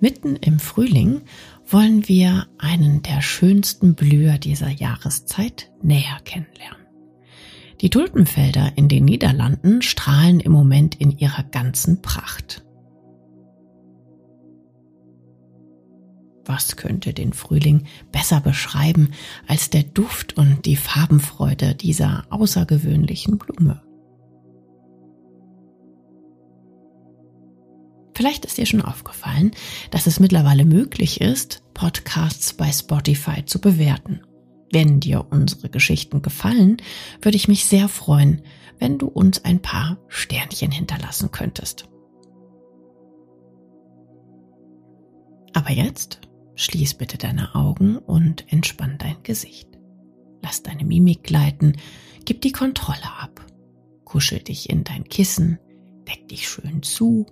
Mitten im Frühling wollen wir einen der schönsten Blüher dieser Jahreszeit näher kennenlernen. Die Tulpenfelder in den Niederlanden strahlen im Moment in ihrer ganzen Pracht. Was könnte den Frühling besser beschreiben als der Duft und die Farbenfreude dieser außergewöhnlichen Blume? Vielleicht ist dir schon aufgefallen, dass es mittlerweile möglich ist, Podcasts bei Spotify zu bewerten. Wenn dir unsere Geschichten gefallen, würde ich mich sehr freuen, wenn du uns ein paar Sternchen hinterlassen könntest. Aber jetzt schließ bitte deine Augen und entspann dein Gesicht. Lass deine Mimik gleiten, gib die Kontrolle ab. Kuschel dich in dein Kissen, deck dich schön zu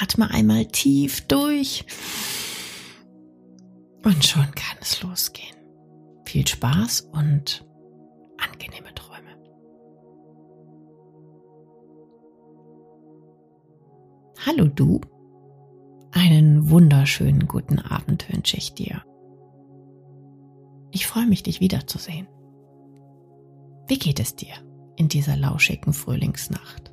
Atme einmal tief durch. Und schon kann es losgehen. Viel Spaß und angenehme Träume. Hallo du. Einen wunderschönen guten Abend wünsche ich dir. Ich freue mich, dich wiederzusehen. Wie geht es dir in dieser lauschigen Frühlingsnacht?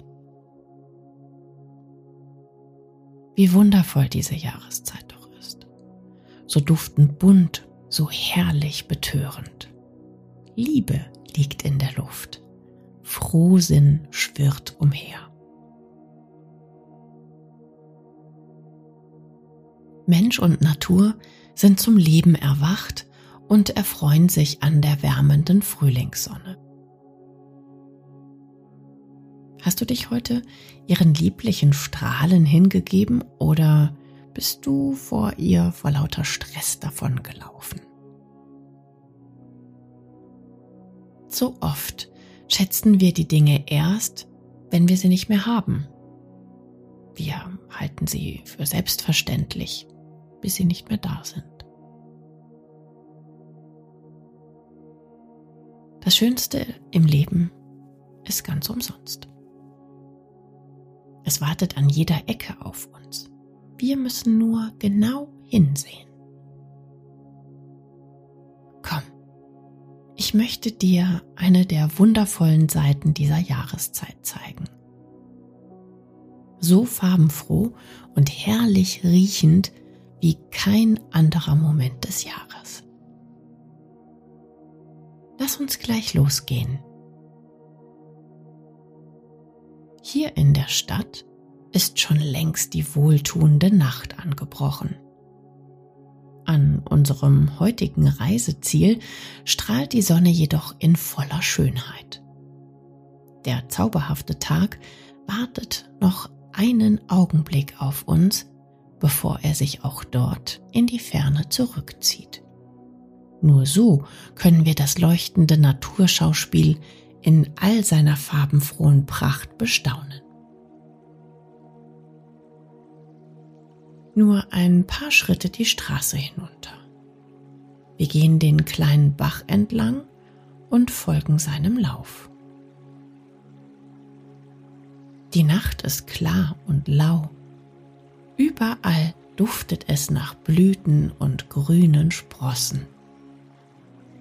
Wie wundervoll diese Jahreszeit doch ist. So duftend bunt, so herrlich betörend. Liebe liegt in der Luft. Frohsinn schwirrt umher. Mensch und Natur sind zum Leben erwacht und erfreuen sich an der wärmenden Frühlingssonne. Hast du dich heute ihren lieblichen Strahlen hingegeben oder bist du vor ihr vor lauter Stress davongelaufen? So oft schätzen wir die Dinge erst, wenn wir sie nicht mehr haben. Wir halten sie für selbstverständlich, bis sie nicht mehr da sind. Das Schönste im Leben ist ganz umsonst. Es wartet an jeder Ecke auf uns. Wir müssen nur genau hinsehen. Komm, ich möchte dir eine der wundervollen Seiten dieser Jahreszeit zeigen. So farbenfroh und herrlich riechend wie kein anderer Moment des Jahres. Lass uns gleich losgehen Hier in der Stadt ist schon längst die wohltuende Nacht angebrochen. An unserem heutigen Reiseziel strahlt die Sonne jedoch in voller Schönheit. Der zauberhafte Tag wartet noch einen Augenblick auf uns, bevor er sich auch dort in die Ferne zurückzieht. Nur so können wir das leuchtende Naturschauspiel in all seiner farbenfrohen Pracht bestaunen. Nur ein paar Schritte die Straße hinunter. Wir gehen den kleinen Bach entlang und folgen seinem Lauf. Die Nacht ist klar und lau. Überall duftet es nach Blüten und grünen Sprossen.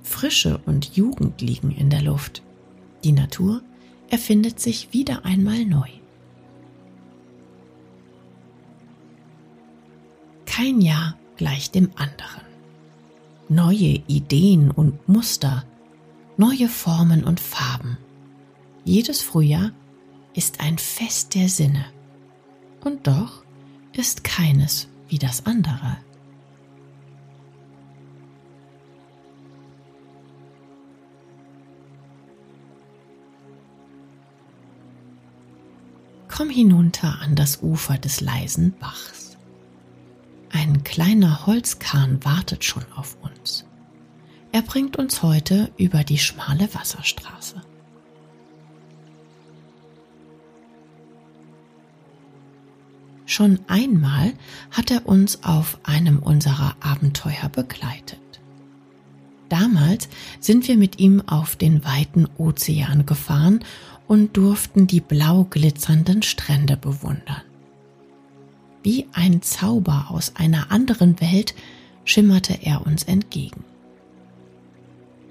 Frische und Jugend liegen in der Luft. Die Natur erfindet sich wieder einmal neu. Kein Jahr gleicht dem anderen. Neue Ideen und Muster, neue Formen und Farben. Jedes Frühjahr ist ein Fest der Sinne. Und doch ist keines wie das andere. Komm hinunter an das Ufer des leisen Bachs. Ein kleiner Holzkahn wartet schon auf uns. Er bringt uns heute über die schmale Wasserstraße. Schon einmal hat er uns auf einem unserer Abenteuer begleitet. Damals sind wir mit ihm auf den weiten Ozean gefahren und durften die blau glitzernden Strände bewundern. Wie ein Zauber aus einer anderen Welt schimmerte er uns entgegen.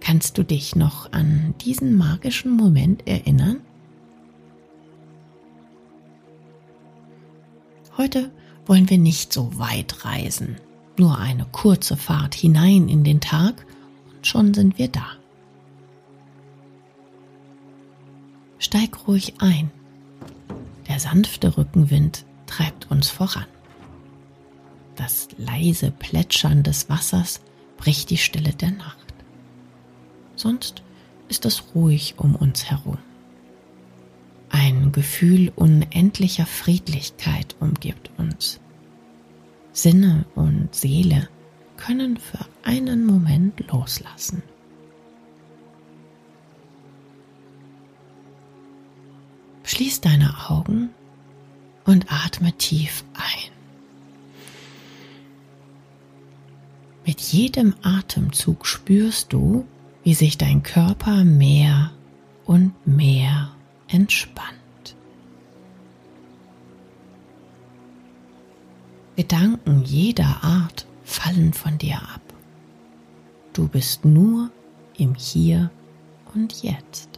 Kannst du dich noch an diesen magischen Moment erinnern? Heute wollen wir nicht so weit reisen, nur eine kurze Fahrt hinein in den Tag und schon sind wir da. Steig ruhig ein. Der sanfte Rückenwind treibt uns voran. Das leise Plätschern des Wassers bricht die Stille der Nacht. Sonst ist es ruhig um uns herum. Ein Gefühl unendlicher Friedlichkeit umgibt uns. Sinne und Seele können für einen Moment loslassen. Schließ deine Augen und atme tief ein. Mit jedem Atemzug spürst du, wie sich dein Körper mehr und mehr entspannt. Gedanken jeder Art fallen von dir ab. Du bist nur im Hier und Jetzt.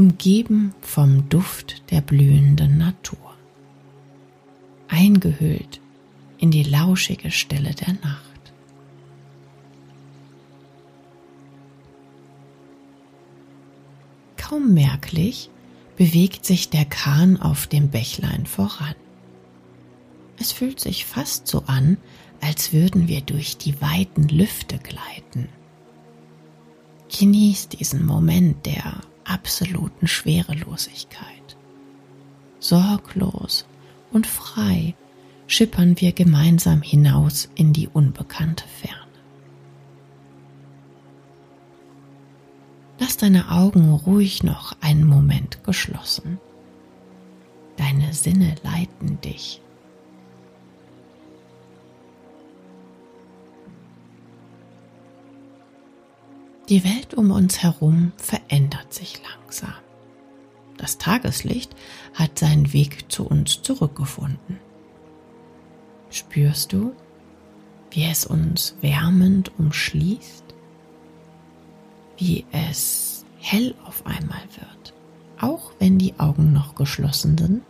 Umgeben vom Duft der blühenden Natur. Eingehüllt in die lauschige Stille der Nacht. Kaum merklich bewegt sich der Kahn auf dem Bächlein voran. Es fühlt sich fast so an, als würden wir durch die weiten Lüfte gleiten. Genieß diesen Moment der absoluten Schwerelosigkeit. Sorglos und frei schippern wir gemeinsam hinaus in die unbekannte Ferne. Lass deine Augen ruhig noch einen Moment geschlossen. Deine Sinne leiten dich. Die Welt um uns herum verändert sich langsam. Das Tageslicht hat seinen Weg zu uns zurückgefunden. Spürst du, wie es uns wärmend umschließt? wie es hell auf einmal wird, auch wenn die Augen noch geschlossen sind.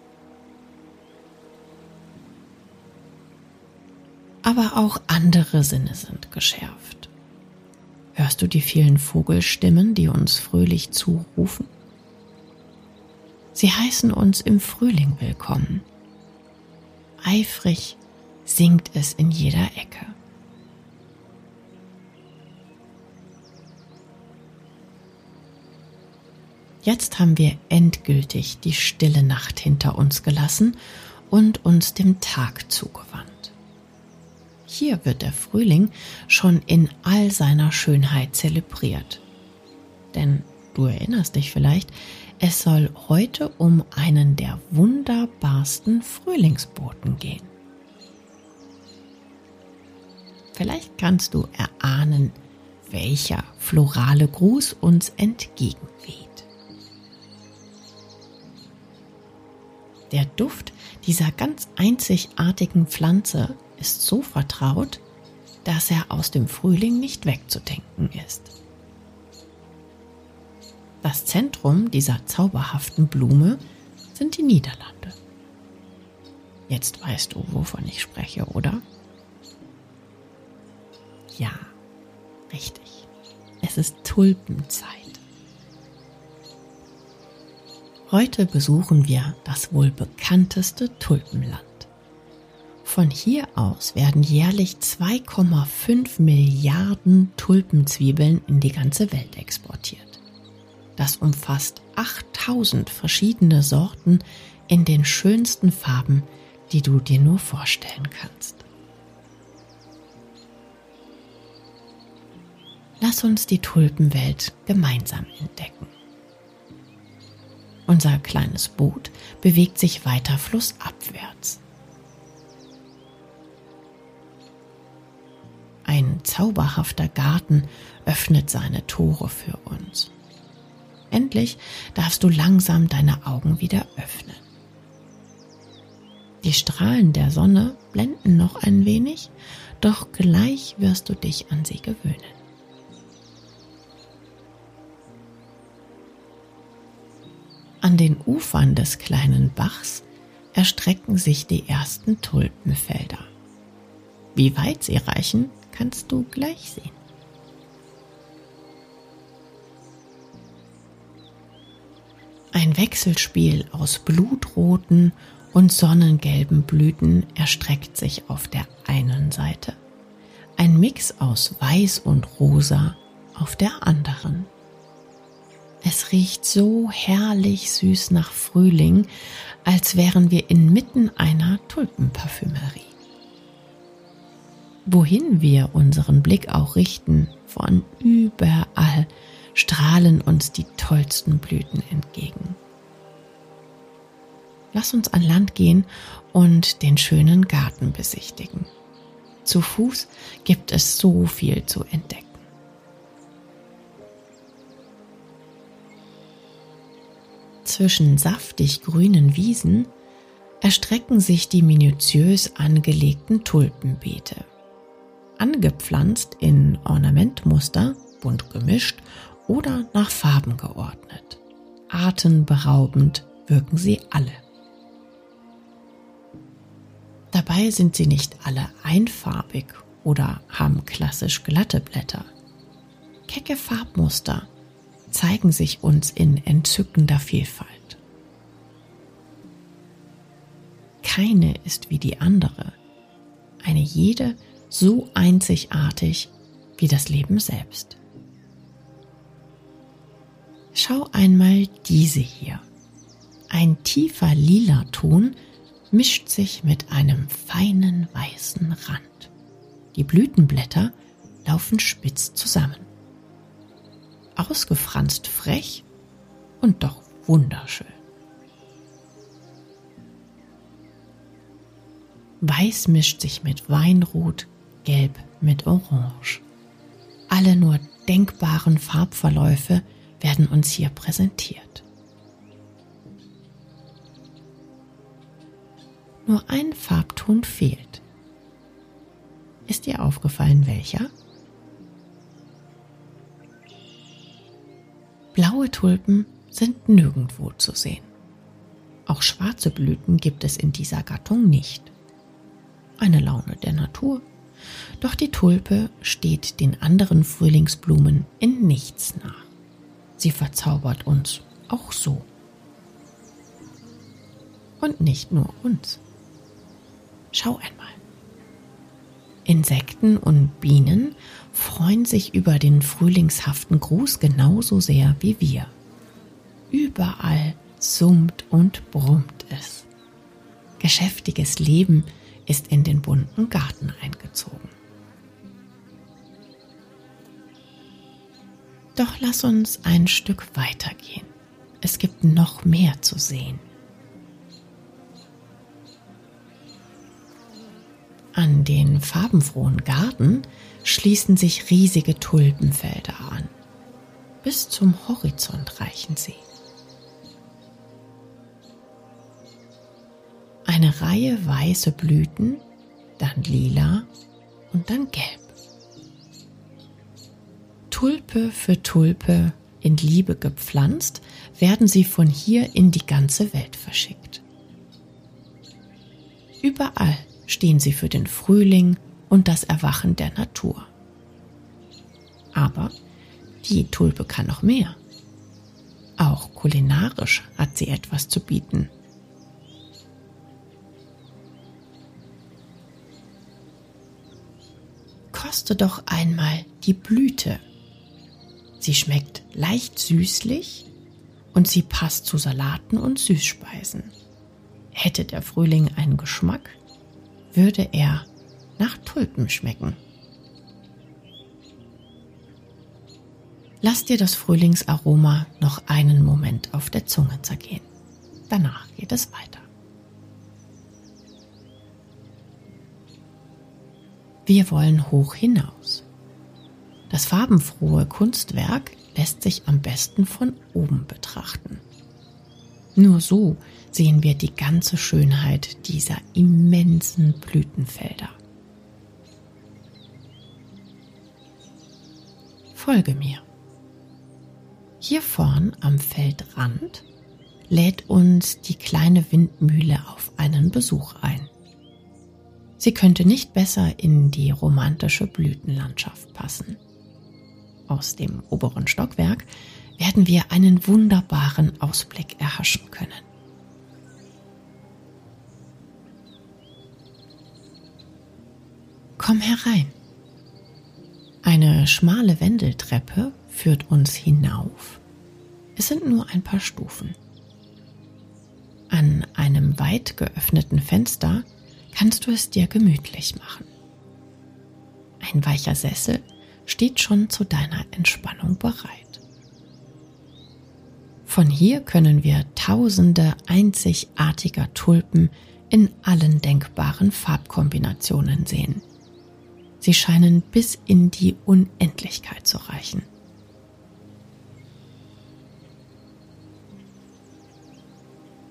Aber auch andere Sinne sind geschärft. Hörst du die vielen Vogelstimmen, die uns fröhlich zurufen? Sie heißen uns im Frühling willkommen. Eifrig singt es in jeder Ecke. Jetzt haben wir endgültig die stille Nacht hinter uns gelassen und uns dem Tag zugewandt. Hier wird der Frühling schon in all seiner Schönheit zelebriert. Denn du erinnerst dich vielleicht, es soll heute um einen der wunderbarsten Frühlingsboten gehen. Vielleicht kannst du erahnen, welcher florale Gruß uns entgegenweht. Der Duft dieser ganz einzigartigen Pflanze ist so vertraut, dass er aus dem Frühling nicht wegzudenken ist. Das Zentrum dieser zauberhaften Blume sind die Niederlande. Jetzt weißt du, wovon ich spreche, oder? Ja, richtig. Es ist Tulpenzeit. Heute besuchen wir das wohl bekannteste Tulpenland. Von hier aus werden jährlich 2,5 Milliarden Tulpenzwiebeln in die ganze Welt exportiert. Das umfasst 8000 verschiedene Sorten in den schönsten Farben, die du dir nur vorstellen kannst. lass uns die Tulpenwelt gemeinsam entdecken. Unser kleines Boot bewegt sich weiter flussabwärts. Ein zauberhafter Garten öffnet seine Tore für uns. Endlich darfst du langsam deine Augen wieder öffnen. Die Strahlen der Sonne blenden noch ein wenig, doch gleich wirst du dich an sie gewöhnen. An den Ufern des kleinen Bachs erstrecken sich die ersten Tulpenfelder. Wie weit sie reichen, kannst du gleich sehen. Ein Wechselspiel aus blutroten und sonnengelben Blüten erstreckt sich auf der einen Seite, ein Mix aus Weiß und Rosa auf der anderen. Es riecht so herrlich süß nach Frühling, als wären wir inmitten einer Tulpenparfümerie. Wohin wir unseren Blick auch richten, von überall strahlen uns die tollsten Blüten entgegen. Lass uns an Land gehen und den schönen Garten besichtigen. Zu Fuß gibt es so viel zu entdecken. Zwischen saftig grünen Wiesen erstrecken sich die minutiös angelegten Tulpenbeete. Angepflanzt in Ornamentmuster, bunt gemischt oder nach Farben geordnet. Atemberaubend wirken sie alle. Dabei sind sie nicht alle einfarbig oder haben klassisch glatte Blätter. Kecke Farbmuster zeigen sich uns in entzückender Vielfalt. Keine ist wie die andere, eine jede so einzigartig wie das Leben selbst. Schau einmal diese hier. Ein tiefer lila Ton mischt sich mit einem feinen weißen Rand. Die Blütenblätter laufen spitz zusammen. Ausgefranst frech und doch wunderschön. Weiß mischt sich mit Weinrot, Gelb mit Orange. Alle nur denkbaren Farbverläufe werden uns hier präsentiert. Nur ein Farbton fehlt. Ist dir aufgefallen, welcher? Blaue Tulpen sind nirgendwo zu sehen. Auch schwarze Blüten gibt es in dieser Gattung nicht. Eine Laune der Natur. Doch die Tulpe steht den anderen Frühlingsblumen in nichts nach. Sie verzaubert uns auch so. Und nicht nur uns. Schau einmal. Insekten und Bienen freuen sich über den frühlingshaften Gruß genauso sehr wie wir. Überall summt und brummt es. Geschäftiges Leben ist in den bunten Garten eingezogen. Doch lass uns ein Stück weitergehen. Es gibt noch mehr zu sehen. An den farbenfrohen Garten schließen sich riesige Tulpenfelder an. Bis zum Horizont reichen sie. Eine Reihe weiße Blüten, dann lila und dann gelb. Tulpe für Tulpe in Liebe gepflanzt, werden sie von hier in die ganze Welt verschickt. Überall stehen sie für den Frühling und das Erwachen der Natur. Aber die Tulpe kann noch mehr. Auch kulinarisch hat sie etwas zu bieten. Koste doch einmal die Blüte Sie schmeckt leicht süßlich und sie passt zu Salaten und Süßspeisen. Hätte der Frühling einen Geschmack, würde er nach Tulpen schmecken. Lass dir das Frühlingsaroma noch einen Moment auf der Zunge zergehen. Danach geht es weiter. Wir wollen hoch hinaus. Das farbenfrohe Kunstwerk lässt sich am besten von oben betrachten. Nur so sehen wir die ganze Schönheit dieser immensen Blütenfelder. Folge mir. Hier vorn am Feldrand lädt uns die kleine Windmühle auf einen Besuch ein. Sie könnte nicht besser in die romantische Blütenlandschaft passen. Aus dem oberen Stockwerk werden wir einen wunderbaren Ausblick erhaschen können. Komm herein. Eine schmale Wendeltreppe führt uns hinauf. Es sind nur ein paar Stufen. An einem weit geöffneten Fenster kannst du es dir gemütlich machen. Ein weicher Sessel steht schon zu deiner Entspannung bereit. Von hier können wir tausende einzigartiger Tulpen in allen denkbaren Farbkombinationen sehen. Sie scheinen bis in die Unendlichkeit zu reichen.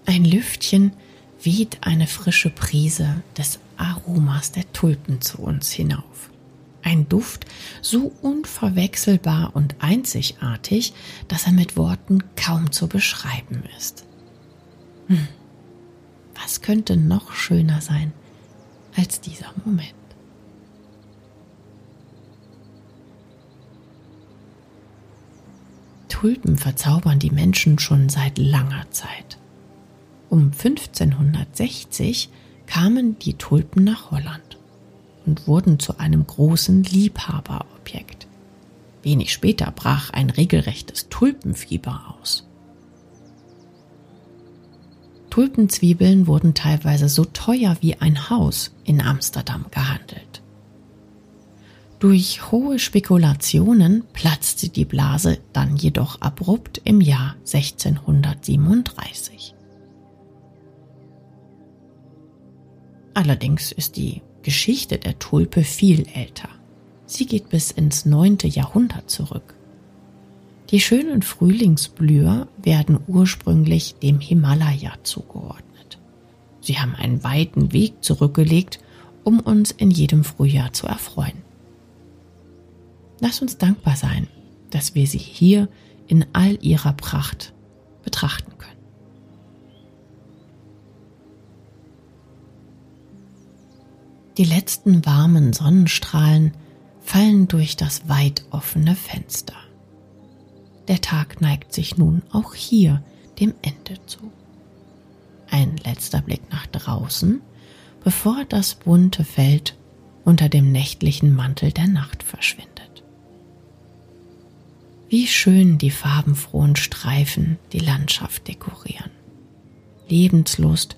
Ein Lüftchen weht eine frische Prise des Aromas der Tulpen zu uns hinauf. Ein Duft so unverwechselbar und einzigartig, dass er mit Worten kaum zu beschreiben ist. Hm. Was könnte noch schöner sein als dieser Moment? Tulpen verzaubern die Menschen schon seit langer Zeit. Um 1560 kamen die Tulpen nach Holland und wurden zu einem großen Liebhaberobjekt. Wenig später brach ein regelrechtes Tulpenfieber aus. Tulpenzwiebeln wurden teilweise so teuer wie ein Haus in Amsterdam gehandelt. Durch hohe Spekulationen platzte die Blase dann jedoch abrupt im Jahr 1637. Allerdings ist die Geschichte der Tulpe viel älter. Sie geht bis ins neunte Jahrhundert zurück. Die schönen Frühlingsblüher werden ursprünglich dem Himalaya zugeordnet. Sie haben einen weiten Weg zurückgelegt, um uns in jedem Frühjahr zu erfreuen. Lass uns dankbar sein, dass wir sie hier in all ihrer Pracht betrachten können. Die letzten warmen Sonnenstrahlen fallen durch das weit offene Fenster. Der Tag neigt sich nun auch hier dem Ende zu. Ein letzter Blick nach draußen, bevor das bunte Feld unter dem nächtlichen Mantel der Nacht verschwindet. Wie schön die farbenfrohen Streifen die Landschaft dekorieren. Lebenslust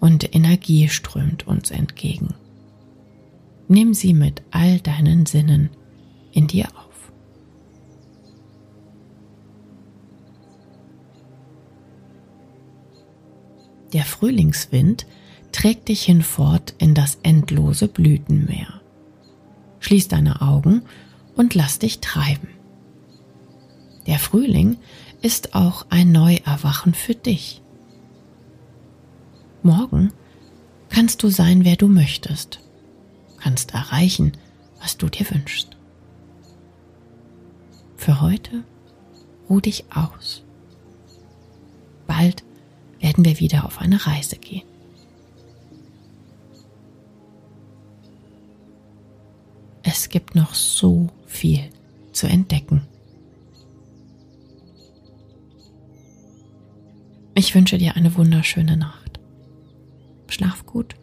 und Energie strömt uns entgegen. Nimm sie mit all deinen Sinnen in dir auf. Der Frühlingswind trägt dich hinfort in das endlose Blütenmeer. Schließ deine Augen und lass dich treiben. Der Frühling ist auch ein Neuerwachen für dich. Morgen kannst du sein, wer du möchtest kannst erreichen, was du dir wünschst. Für heute ruh dich aus. Bald werden wir wieder auf eine Reise gehen. Es gibt noch so viel zu entdecken. Ich wünsche dir eine wunderschöne Nacht. Schlaf gut